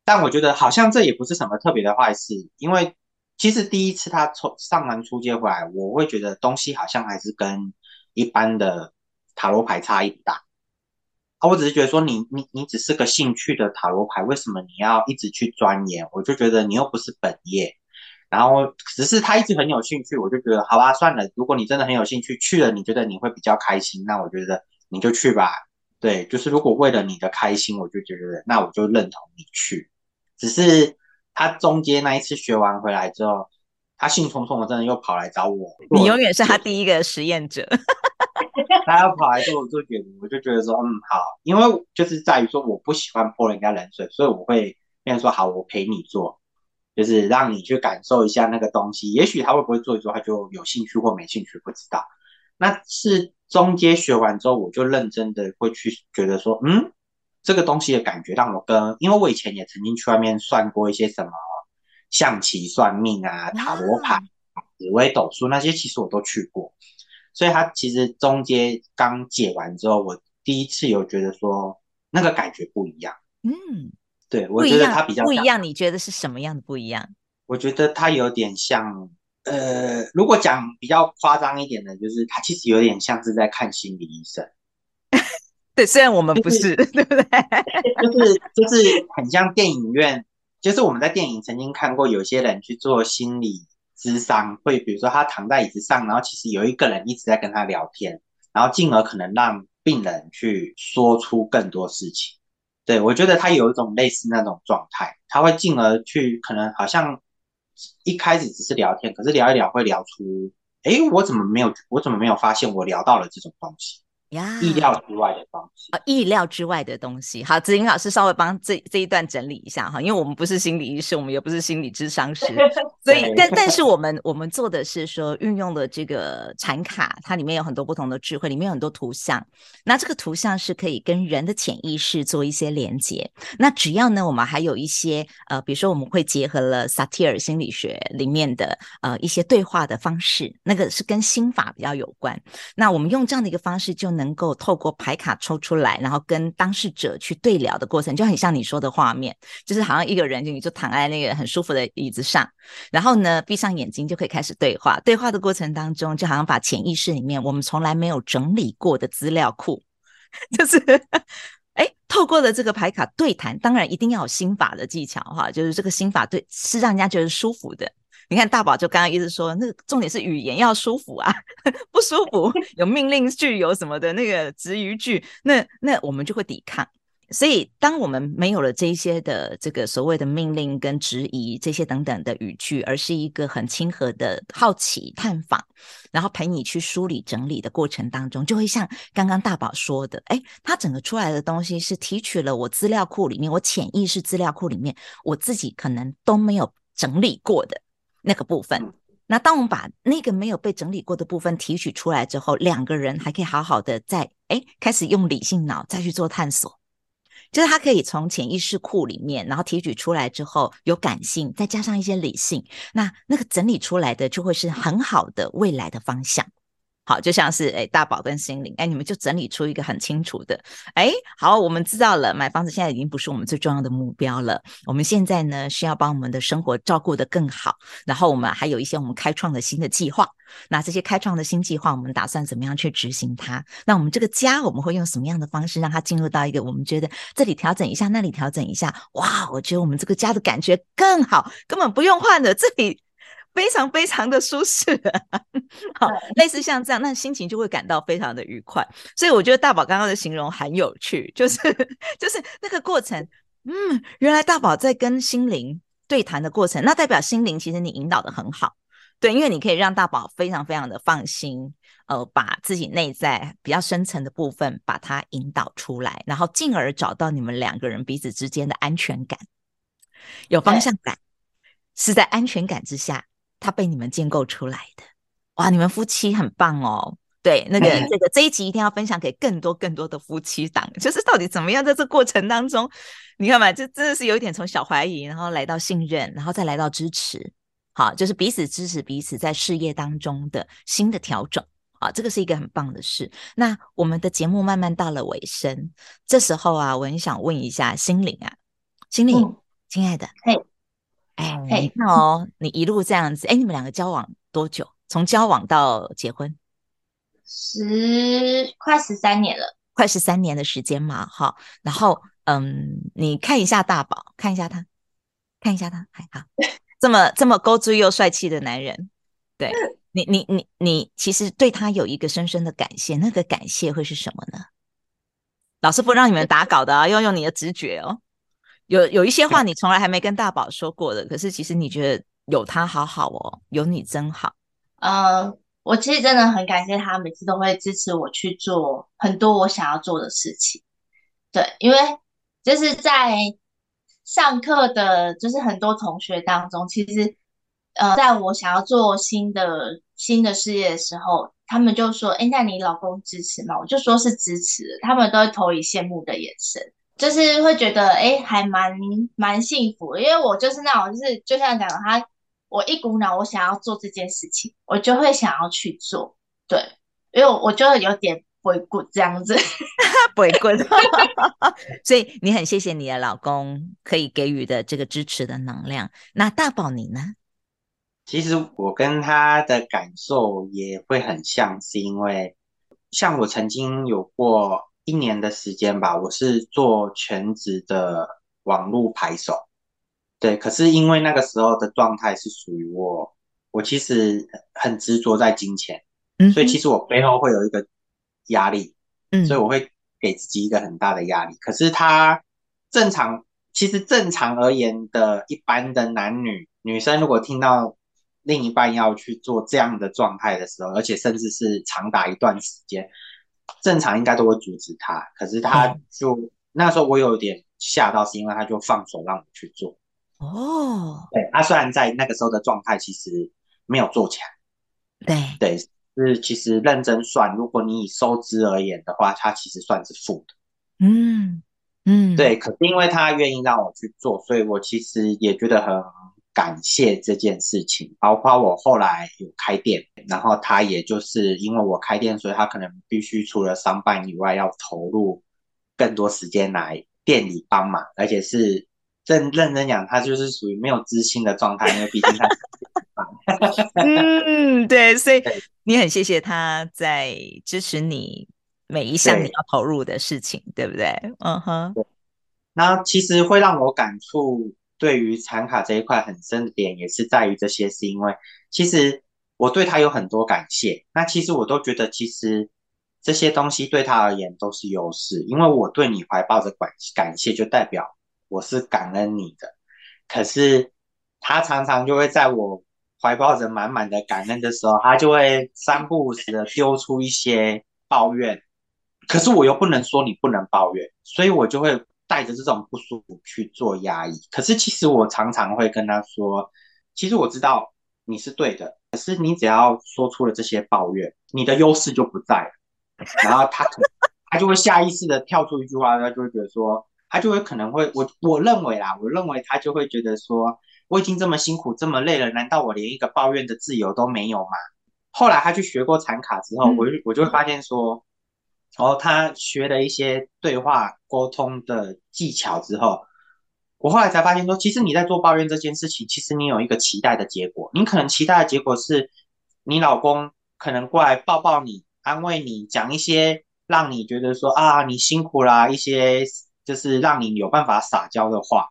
但我觉得好像这也不是什么特别的坏事，因为其实第一次他从上完初阶回来，我会觉得东西好像还是跟一般的塔罗牌差异不大。啊，我只是觉得说你你你只是个兴趣的塔罗牌，为什么你要一直去钻研？我就觉得你又不是本业，然后只是他一直很有兴趣，我就觉得好吧，算了。如果你真的很有兴趣，去了你觉得你会比较开心，那我觉得你就去吧。对，就是如果为了你的开心，我就觉得那我就认同你去。只是他中间那一次学完回来之后，他兴冲冲的，真的又跑来找我。你永远是他第一个实验者。他要跑来做我做决定，我就觉得说，嗯，好，因为就是在于说，我不喜欢泼人家冷水，所以我会变成说，好，我陪你做，就是让你去感受一下那个东西。也许他会不会做一做，他就有兴趣或没兴趣，不知道。那是中阶学完之后，我就认真的会去觉得说，嗯。这个东西的感觉让我跟，因为我以前也曾经去外面算过一些什么象棋算命啊、塔罗牌、紫微斗数那些，其实我都去过。所以他其实中间刚解完之后，我第一次有觉得说那个感觉不一样。嗯，对，我觉得它比较不一样。你觉得是什么样的不一样？我觉得它有点像，呃，如果讲比较夸张一点的，就是它其实有点像是在看心理医生。对，虽然我们不是，就是、对不对？就是就是很像电影院，就是我们在电影曾经看过，有些人去做心理咨商，会比如说他躺在椅子上，然后其实有一个人一直在跟他聊天，然后进而可能让病人去说出更多事情。对，我觉得他有一种类似那种状态，他会进而去可能好像一开始只是聊天，可是聊一聊会聊出，哎，我怎么没有，我怎么没有发现我聊到了这种东西？呀，意料之外的东西啊，意料之外的东西。好，子玲老师稍微帮这这一段整理一下哈，因为我们不是心理医师，我们也不是心理智商师，所以但但是我们我们做的是说运用了这个产卡，它里面有很多不同的智慧，里面有很多图像，那这个图像是可以跟人的潜意识做一些连接。那只要呢，我们还有一些呃，比如说我们会结合了萨提尔心理学里面的呃一些对话的方式，那个是跟心法比较有关。那我们用这样的一个方式就。能够透过牌卡抽出来，然后跟当事者去对聊的过程，就很像你说的画面，就是好像一个人就你就躺在那个很舒服的椅子上，然后呢闭上眼睛就可以开始对话。对话的过程当中，就好像把潜意识里面我们从来没有整理过的资料库，就是哎，透过了这个牌卡对谈，当然一定要有心法的技巧哈，就是这个心法对是让人家觉得舒服的。你看大宝就刚刚一直说，那重点是语言要舒服啊，不舒服有命令句有什么的那个质疑句，那那我们就会抵抗。所以当我们没有了这些的这个所谓的命令跟质疑这些等等的语句，而是一个很亲和的好奇探访，然后陪你去梳理整理的过程当中，就会像刚刚大宝说的，哎，他整个出来的东西是提取了我资料库里面，我潜意识资料库里面我自己可能都没有整理过的。那个部分，那当我们把那个没有被整理过的部分提取出来之后，两个人还可以好好的再哎开始用理性脑再去做探索，就是他可以从潜意识库里面，然后提取出来之后有感性，再加上一些理性，那那个整理出来的就会是很好的未来的方向。好，就像是诶大宝跟心灵，诶你们就整理出一个很清楚的，诶好，我们知道了，买房子现在已经不是我们最重要的目标了。我们现在呢，是要把我们的生活照顾得更好，然后我们还有一些我们开创的新的计划。那这些开创的新计划，我们打算怎么样去执行它？那我们这个家，我们会用什么样的方式让它进入到一个我们觉得这里调整一下，那里调整一下？哇，我觉得我们这个家的感觉更好，根本不用换了，这里。非常非常的舒适，好，类似像这样，那心情就会感到非常的愉快。所以我觉得大宝刚刚的形容很有趣，就是 就是那个过程，嗯，原来大宝在跟心灵对谈的过程，那代表心灵其实你引导的很好，对，因为你可以让大宝非常非常的放心，呃，把自己内在比较深层的部分把它引导出来，然后进而找到你们两个人彼此之间的安全感，有方向感，是在安全感之下。他被你们建构出来的，哇！你们夫妻很棒哦，对，那个这个这一集一定要分享给更多更多的夫妻档，就是到底怎么样在这过程当中，你看嘛，这真的是有一点从小怀疑，然后来到信任，然后再来到支持，好，就是彼此支持彼此在事业当中的新的调整。啊，这个是一个很棒的事。那我们的节目慢慢到了尾声，这时候啊，我很想问一下心灵啊，心灵，嗯、亲爱的，嘿，哎，你看哦，你一路这样子，哎，你们两个交往多久？从交往到结婚，十快十三年了，快十三年的时间嘛，哈。然后，嗯，你看一下大宝，看一下他，看一下他，还好，这么这么勾追又帅气的男人，对。你你你你其实对他有一个深深的感谢，那个感谢会是什么呢？老师不让你们打稿的啊，要用你的直觉哦。有有一些话你从来还没跟大宝说过的，可是其实你觉得有他好好哦，有你真好。呃，我其实真的很感谢他，每次都会支持我去做很多我想要做的事情。对，因为就是在上课的，就是很多同学当中，其实呃，在我想要做新的。新的事业的时候，他们就说：“哎，那你老公支持吗？”我就说是支持，他们都会投以羡慕的眼神，就是会觉得哎，还蛮蛮幸福的。因为我就是那种，就是就像讲的，他我一股脑我想要做这件事情，我就会想要去做。对，因为我就会有点回骨这样子，回骨。所以你很谢谢你的老公可以给予的这个支持的能量。那大宝你呢？其实我跟他的感受也会很像，是因为像我曾经有过一年的时间吧，我是做全职的网络牌手，对，可是因为那个时候的状态是属于我，我其实很执着在金钱，所以其实我背后会有一个压力，所以我会给自己一个很大的压力。可是他正常，其实正常而言的一般的男女女生，如果听到。另一半要去做这样的状态的时候，而且甚至是长达一段时间，正常应该都会阻止他。可是他就、嗯、那时候我有点吓到，是因为他就放手让我去做。哦，对，他虽然在那个时候的状态其实没有做起来，对对，是其实认真算，如果你以收支而言的话，他其实算是负的。嗯嗯，对，可是因为他愿意让我去做，所以我其实也觉得很。感谢这件事情，包括我后来有开店，然后他也就是因为我开店，所以他可能必须除了上班以外，要投入更多时间来店里帮忙，而且是认认真讲，他就是属于没有知心的状态，因为毕竟他嗯，对，所以 你很谢谢他在支持你每一项你要投入的事情，对，对不对？嗯哼，那其实会让我感触。对于禅卡这一块很深的点，也是在于这些，是因为其实我对他有很多感谢。那其实我都觉得，其实这些东西对他而言都是优势，因为我对你怀抱着感感谢，就代表我是感恩你的。可是他常常就会在我怀抱着满满的感恩的时候，他就会三不五时的丢出一些抱怨。可是我又不能说你不能抱怨，所以我就会。带着这种不舒服去做压抑，可是其实我常常会跟他说，其实我知道你是对的，可是你只要说出了这些抱怨，你的优势就不在了。然后他他就会下意识的跳出一句话，他就会觉得说，他就会可能会我我认为啦，我认为他就会觉得说，我已经这么辛苦这么累了，难道我连一个抱怨的自由都没有吗？后来他去学过禅卡之后，我就我就会发现说。然后他学了一些对话沟通的技巧之后，我后来才发现说，其实你在做抱怨这件事情，其实你有一个期待的结果。你可能期待的结果是，你老公可能过来抱抱你，安慰你，讲一些让你觉得说啊，你辛苦啦，一些就是让你有办法撒娇的话。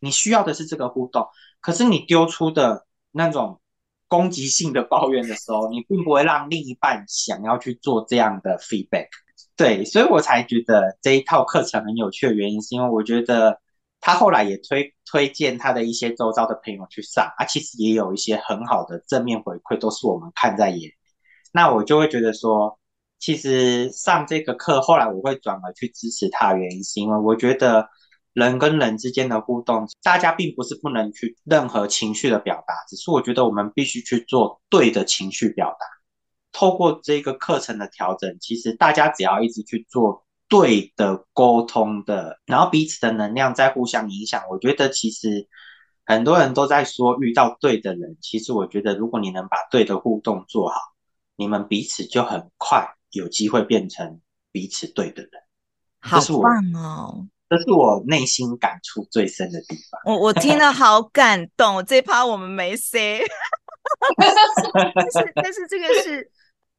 你需要的是这个互动，可是你丢出的那种攻击性的抱怨的时候，你并不会让另一半想要去做这样的 feedback。对，所以我才觉得这一套课程很有趣的原因，是因为我觉得他后来也推推荐他的一些周遭的朋友去上，啊，其实也有一些很好的正面回馈，都是我们看在眼里。那我就会觉得说，其实上这个课，后来我会转而去支持他的原因，是因为我觉得人跟人之间的互动，大家并不是不能去任何情绪的表达，只是我觉得我们必须去做对的情绪表达。透过这个课程的调整，其实大家只要一直去做对的沟通的，然后彼此的能量在互相影响，我觉得其实很多人都在说遇到对的人，其实我觉得如果你能把对的互动做好，你们彼此就很快有机会变成彼此对的人。好棒哦！这是我内心感触最深的地方。我我听了好感动，这趴我们没 say，但是但是这个是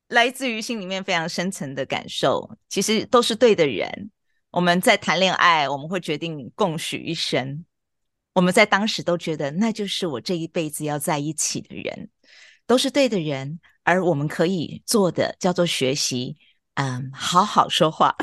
来自于心里面非常深层的感受。其实都是对的人，我们在谈恋爱，我们会决定共许一生。我们在当时都觉得那就是我这一辈子要在一起的人，都是对的人。而我们可以做的叫做学习，嗯，好好说话。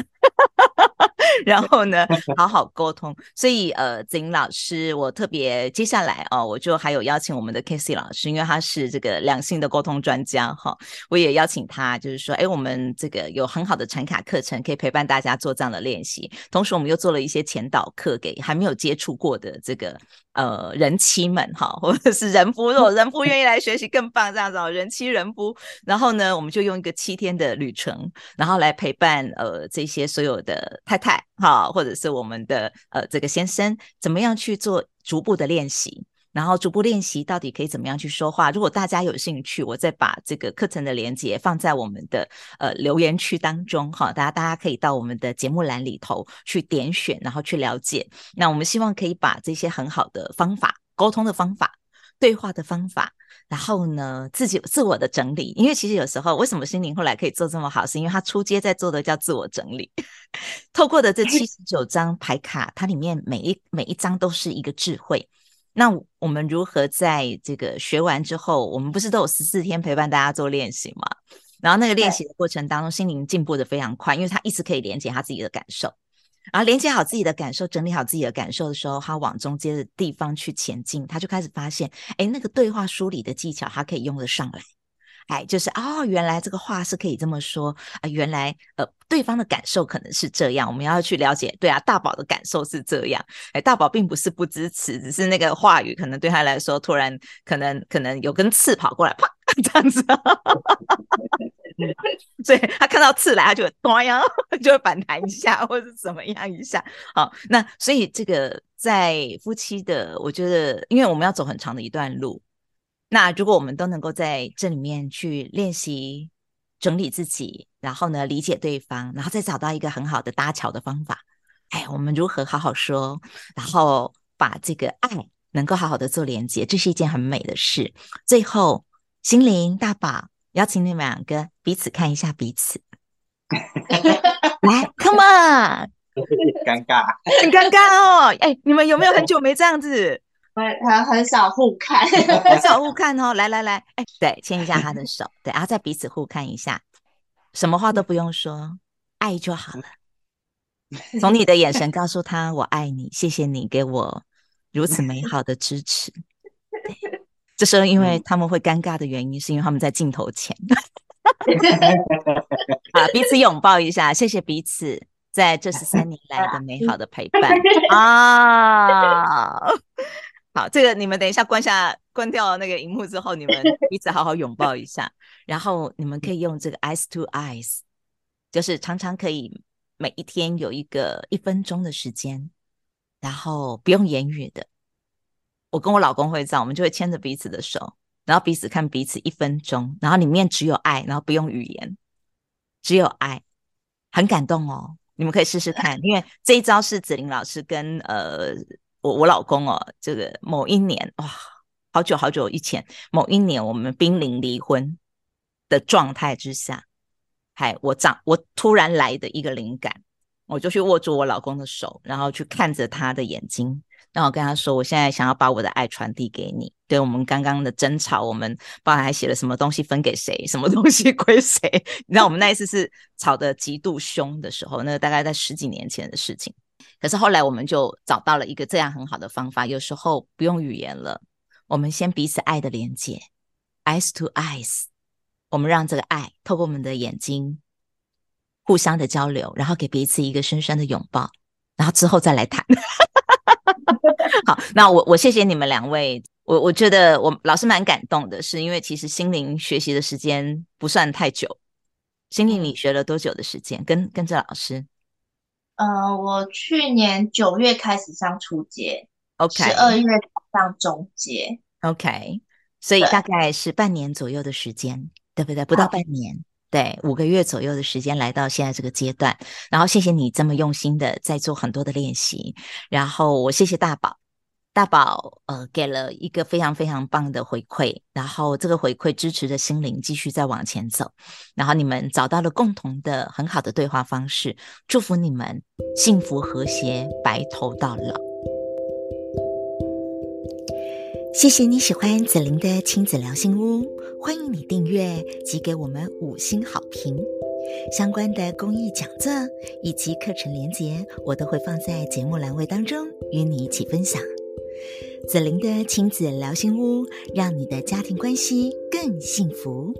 然后呢，好好沟通。所以，呃，子英老师，我特别接下来哦，我就还有邀请我们的 Casey 老师，因为他是这个两性的沟通专家哈、我也邀请他，就是说，哎，我们这个有很好的产卡课程，可以陪伴大家做这样的练习。同时，我们又做了一些前导课，给还没有接触过的这个呃人妻们哈、哦，或者是人夫，如果人夫 愿意来学习更棒，这样子哦，人妻人夫。然后呢，我们就用一个七天的旅程，然后来陪伴呃这些所有的太太。哈，或者是我们的呃这个先生怎么样去做逐步的练习，然后逐步练习到底可以怎么样去说话。如果大家有兴趣，我再把这个课程的连接放在我们的呃留言区当中哈，大家大家可以到我们的节目栏里头去点选，然后去了解。那我们希望可以把这些很好的方法，沟通的方法，对话的方法。然后呢，自己自我的整理，因为其实有时候为什么心灵后来可以做这么好，是因为他初阶在做的叫自我整理。透过的这七十九张牌卡，它里面每一每一张都是一个智慧。那我们如何在这个学完之后，我们不是都有十四天陪伴大家做练习吗？然后那个练习的过程当中，心灵进步的非常快，因为他一直可以连接他自己的感受。然后连接好自己的感受，整理好自己的感受的时候，他往中间的地方去前进，他就开始发现，哎，那个对话梳理的技巧，他可以用得上来。哎，就是哦，原来这个话是可以这么说啊，原来呃，对方的感受可能是这样，我们要去了解。对啊，大宝的感受是这样。哎，大宝并不是不支持，只是那个话语可能对他来说，突然可能可能有根刺跑过来，啪，这样子。所以他看到刺来，他就会咚呀，就会反弹一下，或者是怎么样一下。好，那所以这个在夫妻的，我觉得，因为我们要走很长的一段路，那如果我们都能够在这里面去练习整理自己，然后呢，理解对方，然后再找到一个很好的搭桥的方法，哎，我们如何好好说，然后把这个爱能够好好的做连接，这是一件很美的事。最后，心灵大宝。邀请你们两个彼此看一下彼此，来，Come on，尴尬，很尴尬哦。哎、欸，你们有没有很久没这样子？很很少互看，很少互看哦。来来来，哎、欸，对，牵一下他的手，对，然后再彼此互看一下，什么话都不用说，爱就好了。从你的眼神告诉他，我爱你，谢谢你给我如此美好的支持。这时候，因为他们会尴尬的原因，是因为他们在镜头前。啊，彼此拥抱一下，谢谢彼此在这十三年来的美好的陪伴啊！好，这个你们等一下关下关掉那个荧幕之后，你们 彼此好好拥抱一下，然后你们可以用这个 eyes to eyes，就是常常可以每一天有一个一分钟的时间，然后不用言语的。我跟我老公会这样，我们就会牵着彼此的手，然后彼此看彼此一分钟，然后里面只有爱，然后不用语言，只有爱，很感动哦。你们可以试试看，因为这一招是子玲老师跟呃我我老公哦，这个某一年哇，好久好久以前，某一年我们濒临离婚的状态之下，嗨，我长我突然来的一个灵感，我就去握住我老公的手，然后去看着他的眼睛。然后跟他说，我现在想要把我的爱传递给你。对，我们刚刚的争吵，我们包含还写了什么东西分给谁，什么东西 归谁。你知道我们那一次是吵得极度凶的时候，那个大概在十几年前的事情。可是后来我们就找到了一个这样很好的方法，有时候不用语言了，我们先彼此爱的连接，eyes to eyes，我们让这个爱透过我们的眼睛互相的交流，然后给彼此一个深深的拥抱，然后之后再来谈。好，那我我谢谢你们两位。我我觉得我老师蛮感动的，是因为其实心灵学习的时间不算太久。心灵你学了多久的时间？跟跟着老师？呃，我去年九月开始上初阶，OK，十二月上中阶，OK，所以大概是半年左右的时间，对，对不对？不到半年，对，五个月左右的时间来到现在这个阶段。然后谢谢你这么用心的在做很多的练习，然后我谢谢大宝。大宝，呃，给了一个非常非常棒的回馈，然后这个回馈支持着心灵继续再往前走，然后你们找到了共同的很好的对话方式，祝福你们幸福和谐，白头到老。谢谢你喜欢子琳的亲子聊心屋，欢迎你订阅及给我们五星好评。相关的公益讲座以及课程连结，我都会放在节目栏位当中与你一起分享。子玲的亲子聊心屋，让你的家庭关系更幸福。